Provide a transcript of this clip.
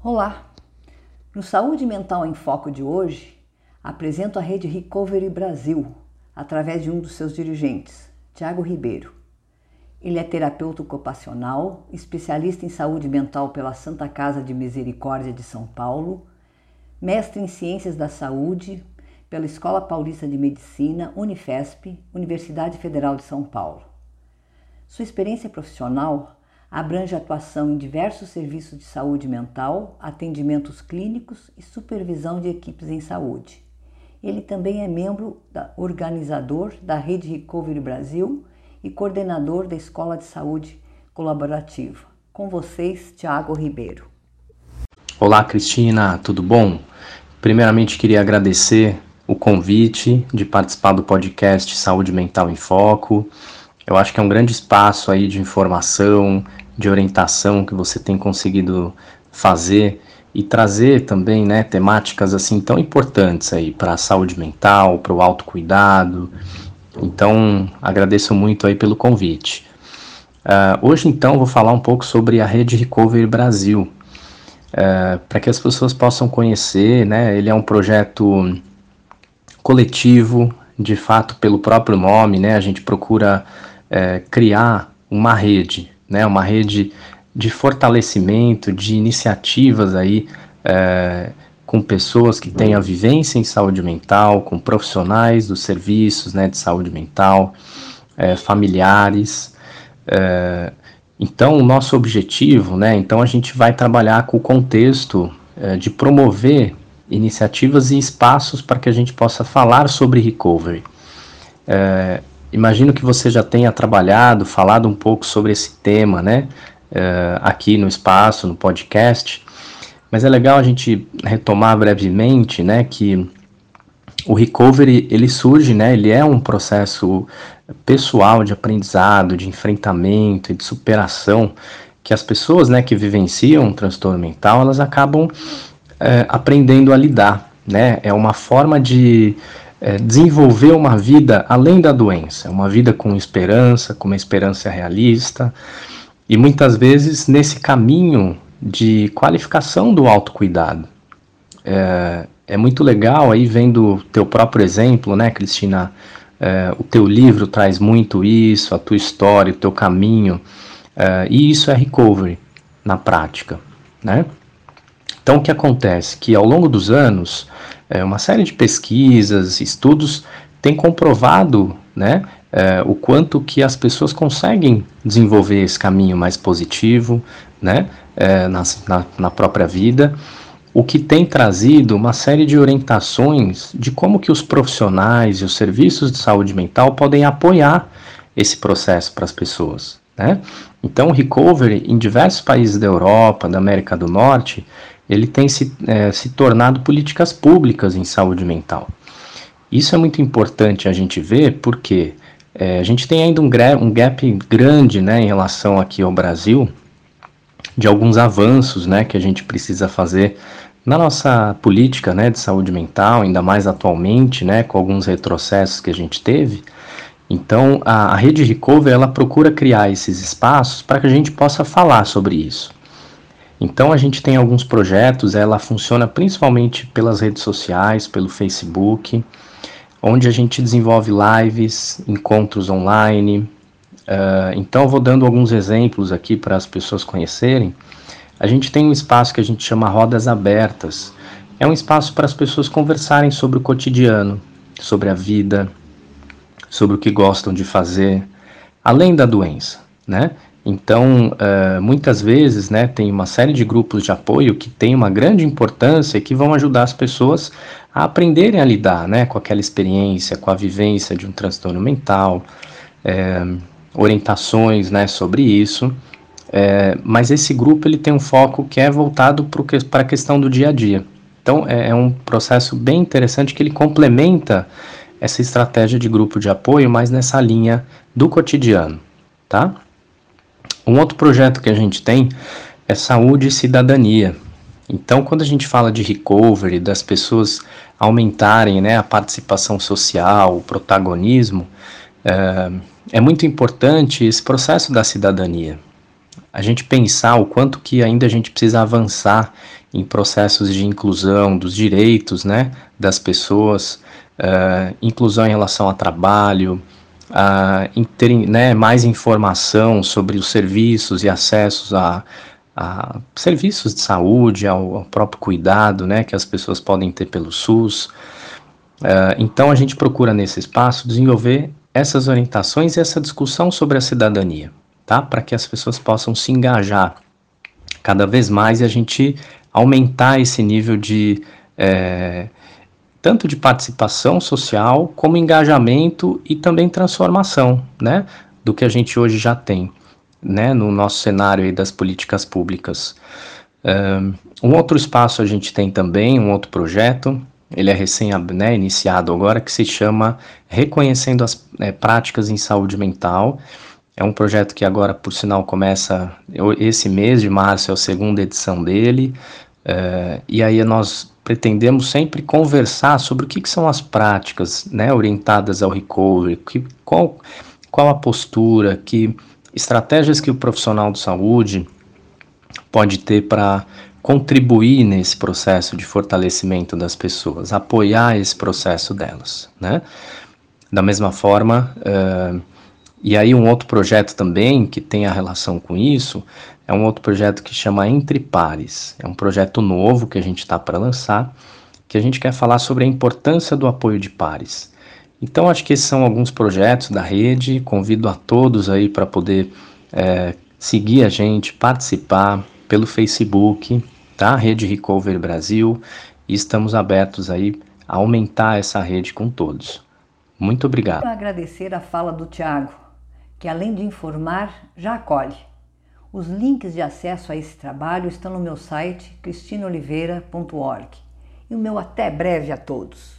Olá! No Saúde Mental em Foco de hoje, apresento a rede Recovery Brasil através de um dos seus dirigentes, Tiago Ribeiro. Ele é terapeuta ocupacional, especialista em saúde mental pela Santa Casa de Misericórdia de São Paulo, mestre em Ciências da Saúde pela Escola Paulista de Medicina, Unifesp, Universidade Federal de São Paulo. Sua experiência profissional abrange atuação em diversos serviços de saúde mental, atendimentos clínicos e supervisão de equipes em saúde. Ele também é membro da, organizador da Rede Recovery Brasil e coordenador da Escola de Saúde Colaborativa. Com vocês, Tiago Ribeiro. Olá, Cristina, tudo bom? Primeiramente, queria agradecer o convite de participar do podcast Saúde Mental em Foco. Eu acho que é um grande espaço aí de informação, de orientação que você tem conseguido fazer e trazer também, né, temáticas assim tão importantes aí para a saúde mental, para o autocuidado. Então, agradeço muito aí pelo convite. Uh, hoje, então, vou falar um pouco sobre a Rede Recovery Brasil, uh, para que as pessoas possam conhecer, né, ele é um projeto coletivo, de fato, pelo próprio nome, né, a gente procura é, criar uma rede, né, uma rede de fortalecimento, de iniciativas aí é, com pessoas que têm a vivência em saúde mental, com profissionais dos serviços né, de saúde mental, é, familiares. É, então, o nosso objetivo, né, então a gente vai trabalhar com o contexto é, de promover iniciativas e espaços para que a gente possa falar sobre recovery. É, imagino que você já tenha trabalhado, falado um pouco sobre esse tema, né? Uh, aqui no espaço, no podcast. Mas é legal a gente retomar brevemente, né? Que o recovery ele surge, né? Ele é um processo pessoal de aprendizado, de enfrentamento e de superação que as pessoas, né, que vivenciam um transtorno mental, elas acabam é, aprendendo a lidar, né? É uma forma de é, desenvolver uma vida além da doença, uma vida com esperança, com uma esperança realista, e muitas vezes nesse caminho de qualificação do autocuidado. É, é muito legal aí vendo teu próprio exemplo, né, Cristina? É, o teu livro traz muito isso, a tua história, o teu caminho, é, e isso é recovery na prática, né? Então o que acontece? Que ao longo dos anos é, uma série de pesquisas, estudos têm comprovado né, é, o quanto que as pessoas conseguem desenvolver esse caminho mais positivo né, é, na, na, na própria vida, o que tem trazido uma série de orientações de como que os profissionais e os serviços de saúde mental podem apoiar esse processo para as pessoas. Né? Então, o recovery em diversos países da Europa, da América do Norte, ele tem se, é, se tornado políticas públicas em saúde mental. Isso é muito importante a gente ver porque é, a gente tem ainda um, um gap grande né, em relação aqui ao Brasil de alguns avanços né, que a gente precisa fazer na nossa política né, de saúde mental, ainda mais atualmente, né, com alguns retrocessos que a gente teve. Então, a, a rede Recover ela procura criar esses espaços para que a gente possa falar sobre isso. Então a gente tem alguns projetos, ela funciona principalmente pelas redes sociais, pelo Facebook, onde a gente desenvolve lives, encontros online. Uh, então eu vou dando alguns exemplos aqui para as pessoas conhecerem. A gente tem um espaço que a gente chama Rodas Abertas. É um espaço para as pessoas conversarem sobre o cotidiano, sobre a vida, sobre o que gostam de fazer, além da doença, né? Então, uh, muitas vezes, né, tem uma série de grupos de apoio que tem uma grande importância e que vão ajudar as pessoas a aprenderem a lidar, né, com aquela experiência, com a vivência de um transtorno mental, é, orientações, né, sobre isso. É, mas esse grupo ele tem um foco que é voltado para a questão do dia a dia. Então, é, é um processo bem interessante que ele complementa essa estratégia de grupo de apoio, mas nessa linha do cotidiano, tá? Um outro projeto que a gente tem é saúde e cidadania. Então, quando a gente fala de recovery, das pessoas aumentarem né, a participação social, o protagonismo, é, é muito importante esse processo da cidadania. A gente pensar o quanto que ainda a gente precisa avançar em processos de inclusão dos direitos né, das pessoas, uh, inclusão em relação a trabalho, uh, em terem né, mais informação sobre os serviços e acessos a, a serviços de saúde, ao, ao, próprio cuidado né, que as pessoas podem ter pelo SUS. Uh, então a gente procura nesse espaço desenvolver essas orientações e essa discussão sobre a cidadania, tá? Para que as pessoas possam se engajar cada vez mais e a gente aumentar esse nível de é, tanto de participação social como engajamento e também transformação, né, do que a gente hoje já tem, né, no nosso cenário das políticas públicas. Um outro espaço a gente tem também, um outro projeto, ele é recém né, iniciado agora, que se chama Reconhecendo as é, Práticas em Saúde Mental, é um projeto que agora, por sinal, começa esse mês de março, é a segunda edição dele. É, e aí nós pretendemos sempre conversar sobre o que, que são as práticas né, orientadas ao recovery, que, qual, qual a postura, que estratégias que o profissional de saúde pode ter para contribuir nesse processo de fortalecimento das pessoas, apoiar esse processo delas, né? Da mesma forma, uh, e aí um outro projeto também que tem a relação com isso é um outro projeto que chama Entre Pares. É um projeto novo que a gente está para lançar, que a gente quer falar sobre a importância do apoio de pares. Então acho que esses são alguns projetos da rede. Convido a todos aí para poder é, seguir a gente, participar pelo Facebook, tá? Rede Recover Brasil. E estamos abertos aí a aumentar essa rede com todos. Muito obrigado. Quero agradecer a fala do Tiago que além de informar, já acolhe. Os links de acesso a esse trabalho estão no meu site cristinoliveira.org. E o meu até breve a todos.